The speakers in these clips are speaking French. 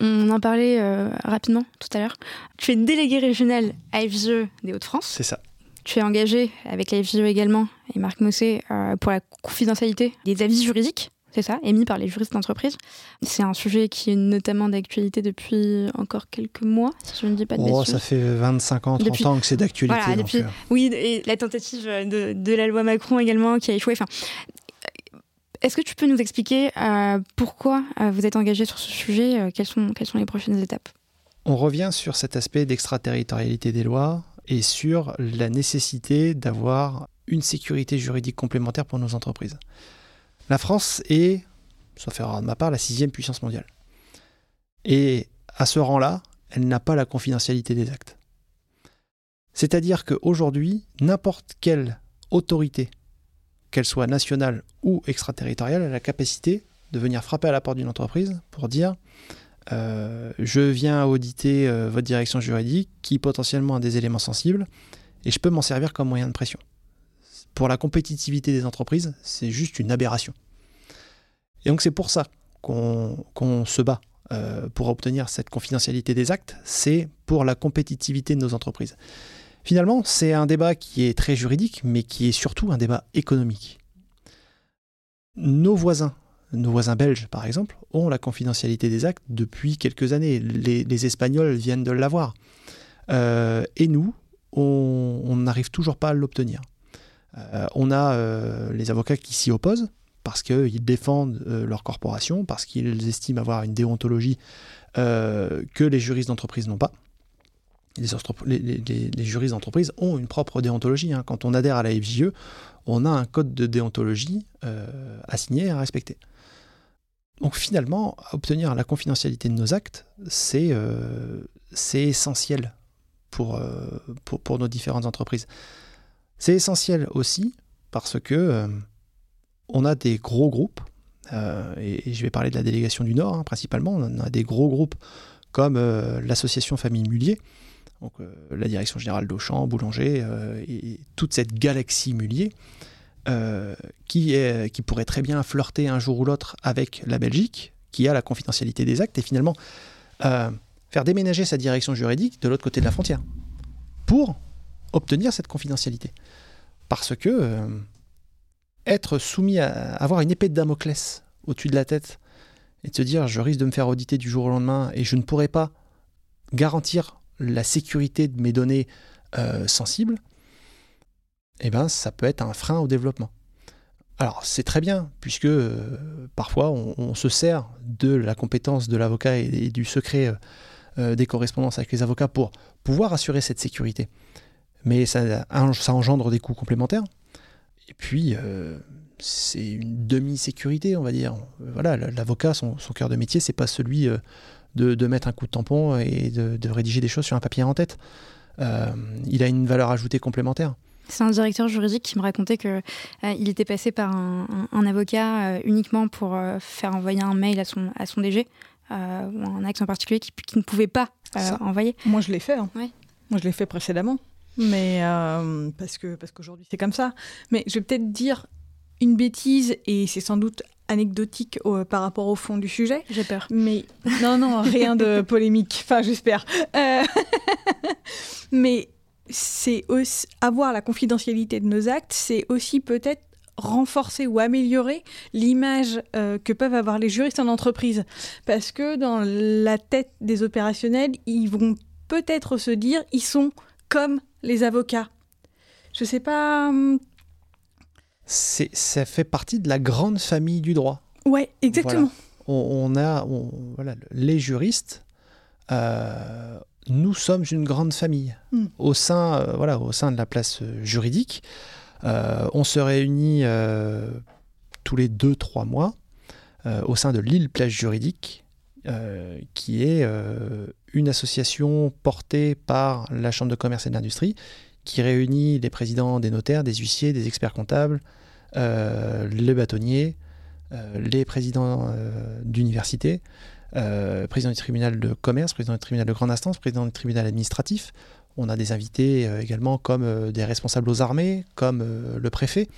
On en parlait rapidement tout à l'heure. Tu es délégué régional à FGE des Hauts-de-France. C'est ça. Tu es engagé avec la FGE également et Marc Mossé pour la confidentialité des avis juridiques c'est ça, émis par les juristes d'entreprise. C'est un sujet qui est notamment d'actualité depuis encore quelques mois, si je ne dis pas de oh, Ça fait 25 ans, 30 ans que c'est d'actualité. Euh. Oui, et la tentative de, la loi Macron également qui a échoué. Enfin, est-ce que tu peux nous expliquer euh, pourquoi euh, vous êtes engagé sur ce sujet quelles, sont, quelles sont les prochaines étapes? On revient sur cet aspect d'extraterritorialité des lois et sur la nécessité d'avoir une sécurité juridique complémentaire pour nos entreprises. La France est, sauf erreur de ma part, la sixième puissance mondiale. Et à ce rang-là, elle n'a pas la confidentialité des actes. C'est-à-dire qu'aujourd'hui, n'importe quelle autorité, qu'elle soit nationale ou extraterritoriale, a la capacité de venir frapper à la porte d'une entreprise pour dire euh, je viens auditer euh, votre direction juridique qui potentiellement a des éléments sensibles et je peux m'en servir comme moyen de pression pour la compétitivité des entreprises, c'est juste une aberration. Et donc c'est pour ça qu'on se bat euh, pour obtenir cette confidentialité des actes, c'est pour la compétitivité de nos entreprises. Finalement, c'est un débat qui est très juridique, mais qui est surtout un débat économique. Nos voisins, nos voisins belges par exemple, ont la confidentialité des actes depuis quelques années. Les, Espagnols viennent de l'avoir. Euh, et nous, on n'arrive toujours pas à l'obtenir. Euh, on a euh, les avocats qui s'y opposent parce qu'ils défendent leur corporation, parce qu'ils estiment avoir une déontologie que les juristes d'entreprise n'ont pas. Les, juristes d'entreprise ont une propre déontologie. Hein. Quand on adhère à la FJE, on a un code de déontologie à signer et à respecter. Donc finalement, obtenir la confidentialité de nos actes, c'est essentiel pour, pour, nos différentes entreprises. C'est essentiel aussi parce que euh, on a des gros groupes, euh, et, je vais parler de la délégation du Nord hein, principalement, on a des gros groupes comme euh, l'association Famille Mullier, donc, la direction générale d'Auchan, Boulanger, et, toute cette galaxie Mullier, qui, est, qui pourrait très bien flirter un jour ou l'autre avec la Belgique, qui a la confidentialité des actes, et finalement faire déménager sa direction juridique de l'autre côté de la frontière, pour obtenir cette confidentialité. Parce que euh, être soumis à avoir une épée de Damoclès au-dessus de la tête et de se dire je risque de me faire auditer du jour au lendemain et je ne pourrai pas garantir la sécurité de mes données euh, sensibles, eh ben, ça peut être un frein au développement. Alors c'est très bien, puisque euh, parfois on, se sert de la compétence de l'avocat et, du secret des correspondances avec les avocats pour pouvoir assurer cette sécurité mais ça, engendre des coûts complémentaires. Et puis, euh, c'est une demi-sécurité, on va dire. Voilà, l'avocat, son, cœur de métier, c'est pas celui euh, de, mettre un coup de tampon et de, rédiger des choses sur un papier en tête. Euh, il a une valeur ajoutée complémentaire. C'est un directeur juridique qui me racontait qu'il il était passé par un, avocat uniquement pour faire envoyer un mail à son, à son DG, ou un axe en particulier qui, ne pouvait pas envoyer. Moi, je l'ai fait. Hein. Moi, je l'ai fait précédemment mais euh, parce que parce qu'aujourd'hui c'est comme ça. Mais je vais peut-être dire une bêtise et c'est sans doute anecdotique par rapport au fond du sujet. J'ai peur. Mais non non rien de polémique. Enfin j'espère. Euh, mais c'est aussi avoir la confidentialité de nos actes, c'est aussi peut-être renforcer ou améliorer l'image euh, que peuvent avoir les juristes en entreprise. Parce que dans la tête des opérationnels, ils vont peut-être se dire, ils sont comme les avocats. Je sais pas. C'est, ça fait partie de la grande famille du droit. Ouais, exactement. On, a, voilà, les juristes. Euh, nous sommes une grande famille hmm. au sein, euh, voilà, au sein de la place euh, juridique. on se réunit tous les deux trois mois au sein de l'île plage juridique, qui est une association portée par la Chambre de commerce et d'industrie qui réunit les présidents des notaires, des huissiers, des experts comptables, les bâtonniers, euh, les présidents euh, d'université, président du tribunal de commerce, président du tribunal de grande instance, président du tribunal administratif. On a des invités également comme des responsables aux armées, comme le préfet,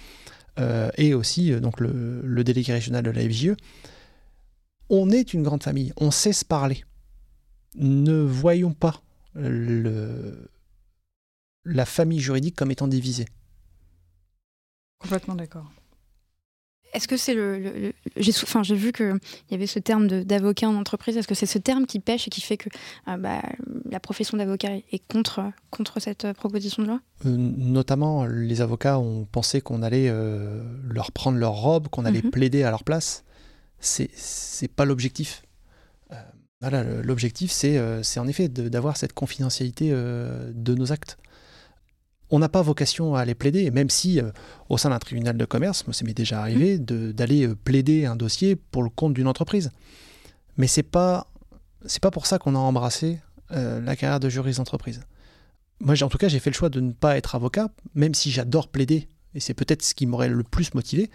et aussi donc le, délégué régional de la FJE. On est une grande famille, on sait se parler. ne voyons pas la famille juridique comme étant divisée. Complètement d'accord. Est-ce que c'est le, j'ai enfin j'ai vu que il y avait ce terme d'avocat en entreprise. Est-ce que c'est ce terme qui pêche et qui fait que euh, bah, la profession d'avocat est contre contre cette euh, proposition de loi? Euh, Notamment, les avocats ont pensé qu'on allait leur prendre leur robe, qu'on allait mhm. plaider à leur place. C'est c'est pas l'objectif. voilà, l'objectif c'est c'est en effet d'avoir cette confidentialité de nos actes on n'a pas vocation à aller plaider, même si euh, au sein d'un tribunal de commerce, moi ça m'est déjà arrivé mmh. d'aller euh, plaider un dossier pour le compte d'une entreprise. Mais c'est pas c'est pas pour ça qu'on a embrassé euh, la carrière de juriste d'entreprise. Moi, en tout cas, j'ai fait le choix de ne pas être avocat, même si j'adore plaider, et c'est peut-être ce qui m'aurait le plus motivé.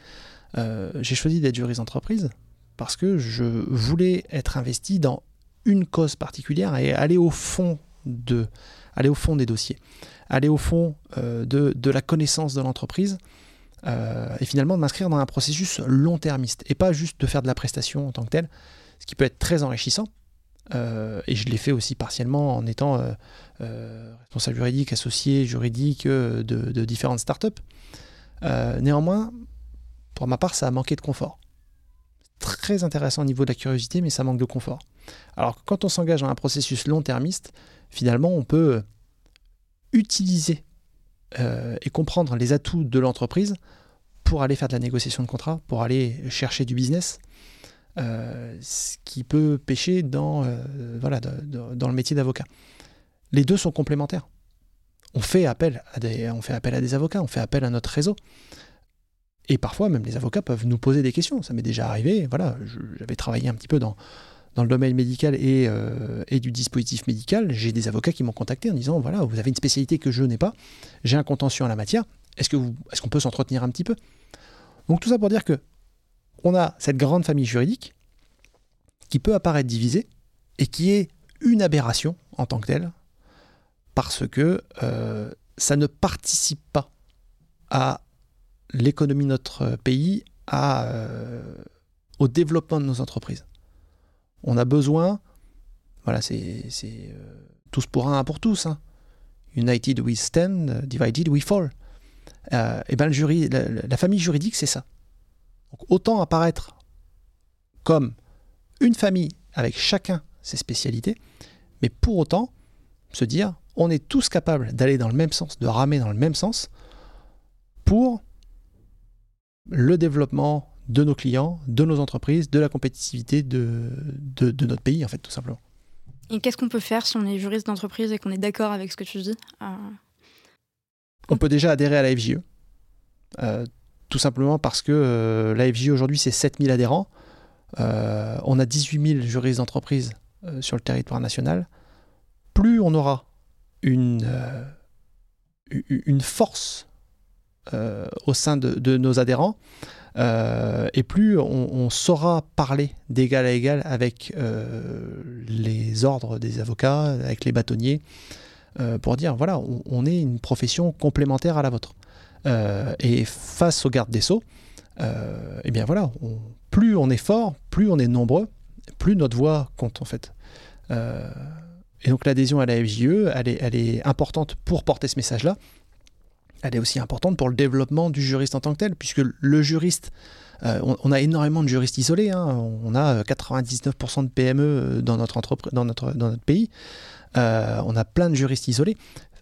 j'ai choisi d'être juriste d'entreprise parce que je voulais être investi dans une cause particulière et aller au fond de aller au fond des dossiers aller au fond euh, de, la connaissance de l'entreprise euh, et finalement de m'inscrire dans un processus long-termiste et pas juste de faire de la prestation en tant que telle, ce qui peut être très enrichissant. Euh, et je l'ai fait aussi partiellement en étant responsable juridique, associé juridique de, de différentes startups. néanmoins, pour ma part, ça a manqué de confort. Très intéressant au niveau de la curiosité, mais ça manque de confort. Alors quand on s'engage dans un processus long-termiste, finalement, on peut utiliser euh, et comprendre les atouts de l'entreprise pour aller faire de la négociation de contrat, pour aller chercher du business, euh, ce qui peut pêcher dans, euh, voilà, dans le métier d'avocat. Les deux sont complémentaires. On fait, appel à des, on fait appel à des avocats, on fait appel à notre réseau. Et parfois, même les avocats peuvent nous poser des questions. Ça m'est déjà arrivé. Voilà, j'avais travaillé un petit peu dans, dans le domaine médical et, euh, et du dispositif médical, j'ai des avocats qui m'ont contacté en disant voilà, vous avez une spécialité que je n'ai pas, j'ai un contentieux en la matière, est-ce qu'on est peut s'entretenir un petit peu? Donc tout ça pour dire que on a cette grande famille juridique qui peut apparaître divisée et qui est une aberration en tant que telle, parce que euh, ça ne participe pas à l'économie de notre pays, euh, au développement de nos entreprises. On a besoin, voilà, c'est euh, tous pour un, un pour tous. Hein. United we stand, divided we fall. Euh, et ben le jury, la, famille juridique, c'est ça. Autant apparaître comme une famille avec chacun ses spécialités, mais pour autant se dire, on est tous capables d'aller dans le même sens, de ramer dans le même sens pour le développement de nos clients, de nos entreprises, de la compétitivité de, de, notre pays, en fait, tout simplement. Et qu'est-ce qu'on peut faire si on est juriste d'entreprise et qu'on est d'accord avec ce que tu dis euh, On peut déjà adhérer à la FJE. Euh, tout simplement parce que euh, la FJE aujourd'hui, c'est 7000 adhérents. on a 18 000 juristes d'entreprise sur le territoire national. Plus on aura une, une force au sein de nos adhérents, euh, et plus on, saura parler d'égal à égal avec euh, les ordres des avocats, avec les bâtonniers, euh, pour dire voilà, on, est une profession complémentaire à la vôtre. et face aux gardes des sceaux, eh bien voilà, plus on est fort, plus on est nombreux, plus notre voix compte en fait. et donc l'adhésion à la FJE, elle est, elle est importante pour porter ce message-là elle est aussi importante pour le développement du juriste en tant que tel, puisque le juriste, euh, on, a énormément de juristes isolés, hein. on a 99% de PME euh, dans notre, dans notre, dans notre pays, euh, on a plein de juristes isolés.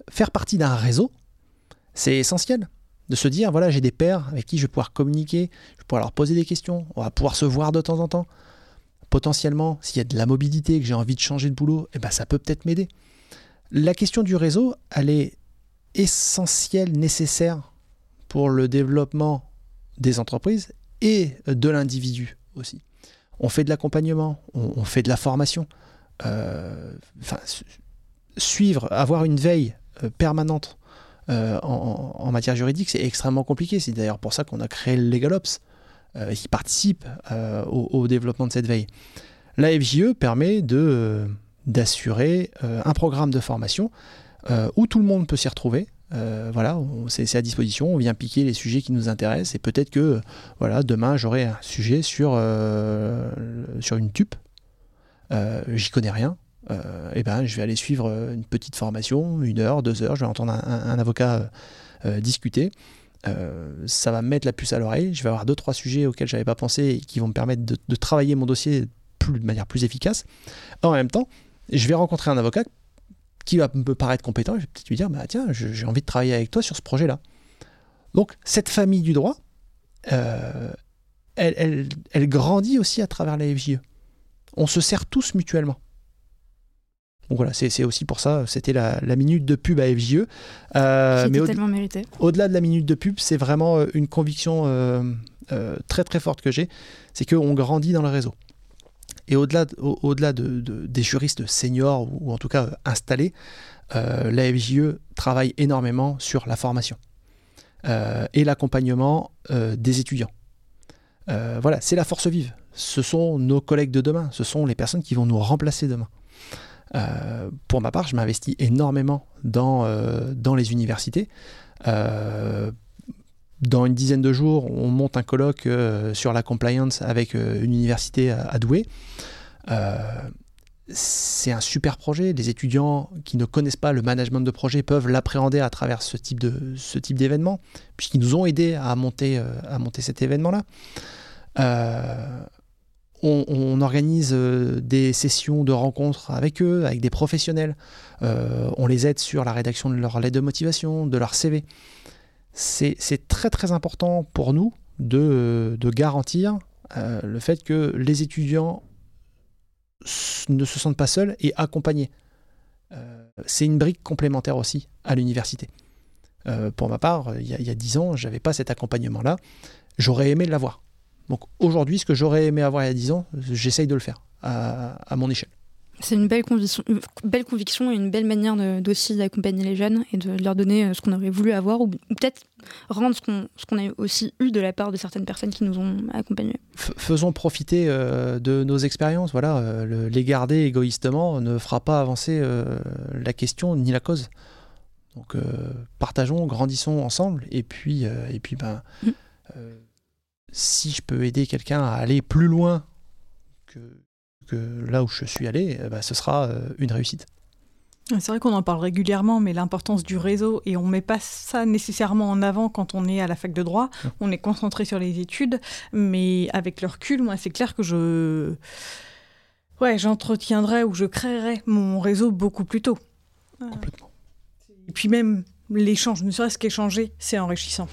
Faire partie d'un réseau, c'est essentiel. De se dire, voilà, j'ai des pairs avec qui je vais pouvoir communiquer, je vais pouvoir leur poser des questions, on va pouvoir se voir de temps en temps. Potentiellement, s'il y a de la mobilité, que j'ai envie de changer de boulot, eh ben, ça peut peut-être m'aider. La question du réseau, elle est essentiel, nécessaire pour le développement des entreprises et de l'individu aussi. On fait de l'accompagnement, on, fait de la formation. Euh, suivre, avoir une veille euh, permanente euh, en, matière juridique, c'est extrêmement compliqué. C'est d'ailleurs pour ça qu'on a créé le LegalOps, qui participe au, développement de cette veille. La FJE permet de, d'assurer un programme de formation euh, où tout le monde peut s'y retrouver. Euh, voilà, c'est à disposition, on vient piquer les sujets qui nous intéressent et peut-être que voilà, demain j'aurai un sujet sur, euh, sur une tupe. J'y connais rien. eh ben, je vais aller suivre une petite formation, une heure, deux heures, je vais entendre un, avocat discuter. ça va me mettre la puce à l'oreille. Je vais avoir deux, trois sujets auxquels je n'avais pas pensé et qui vont me permettre de, travailler mon dossier plus, de manière plus efficace. En même temps, je vais rencontrer un avocat qui va me paraître compétent. Je vais peut-être lui dire bah, Tiens, j'ai envie de travailler avec toi sur ce projet-là. Donc, cette famille du droit, elle, elle, grandit aussi à travers la FJE. On se sert tous mutuellement. Donc voilà, c'est aussi pour ça, c'était la, minute de pub à FJE. Euh, mais tellement mérité. Au-delà de la minute de pub, c'est vraiment euh, une conviction euh, euh, très très forte que j'ai, c'est qu'on grandit dans le réseau. Et au-delà au, des juristes seniors ou, en tout cas installés, la FJE travaille énormément sur la formation et l'accompagnement des étudiants. voilà, c'est la force vive. Ce sont nos collègues de demain, ce sont les personnes qui vont nous remplacer demain. Euh, pour ma part, je m'investis énormément dans, euh, dans les universités. Euh, dans une dizaine de jours, on monte un colloque sur la compliance avec une université à, Douai. c'est un super projet. Les étudiants qui ne connaissent pas le management de projet peuvent l'appréhender à travers ce type de ce type d'événement, puisqu'ils nous ont aidés à monter à monter cet événement-là on, organise euh, des sessions de rencontres avec eux, avec des professionnels. Euh, on les aide sur la rédaction de leur lettre de motivation, de leur CV. C'est très très important pour nous de, garantir euh, le fait que les étudiants ne se sentent pas seuls et accompagnés. c'est une brique complémentaire aussi à l'université. pour ma part, il y a dix ans, je n'avais pas cet accompagnement-là. J'aurais aimé l'avoir. Donc aujourd'hui, ce que j'aurais aimé avoir il y a 10 ans, j'essaye de le faire à, mon échelle. C'est une belle conviction, une belle conviction et une belle manière aussi d'accompagner les jeunes et de leur donner euh, ce qu'on aurait voulu avoir ou, peut-être rendre ce qu'on a aussi eu de la part de certaines personnes qui nous ont accompagnés. faisons profiter euh, de nos expériences. Voilà, euh, les garder égoïstement ne fera pas avancer la question ni la cause. Donc partageons, grandissons ensemble et puis, et puis ben, mm si je peux aider quelqu'un à aller plus loin que, que là où je suis allé, eh ben, ce sera euh, une réussite. C'est vrai qu'on en parle régulièrement, mais l'importance du réseau, et on ne met pas ça nécessairement en avant quand on est à la fac de droit, on est concentré sur les études, mais avec le recul, moi, c'est clair que je... Ouais, j'entretiendrai ou je créerai mon réseau beaucoup plus tôt. Complètement. Et puis même l'échange, ne serait-ce qu'échanger, c'est enrichissant.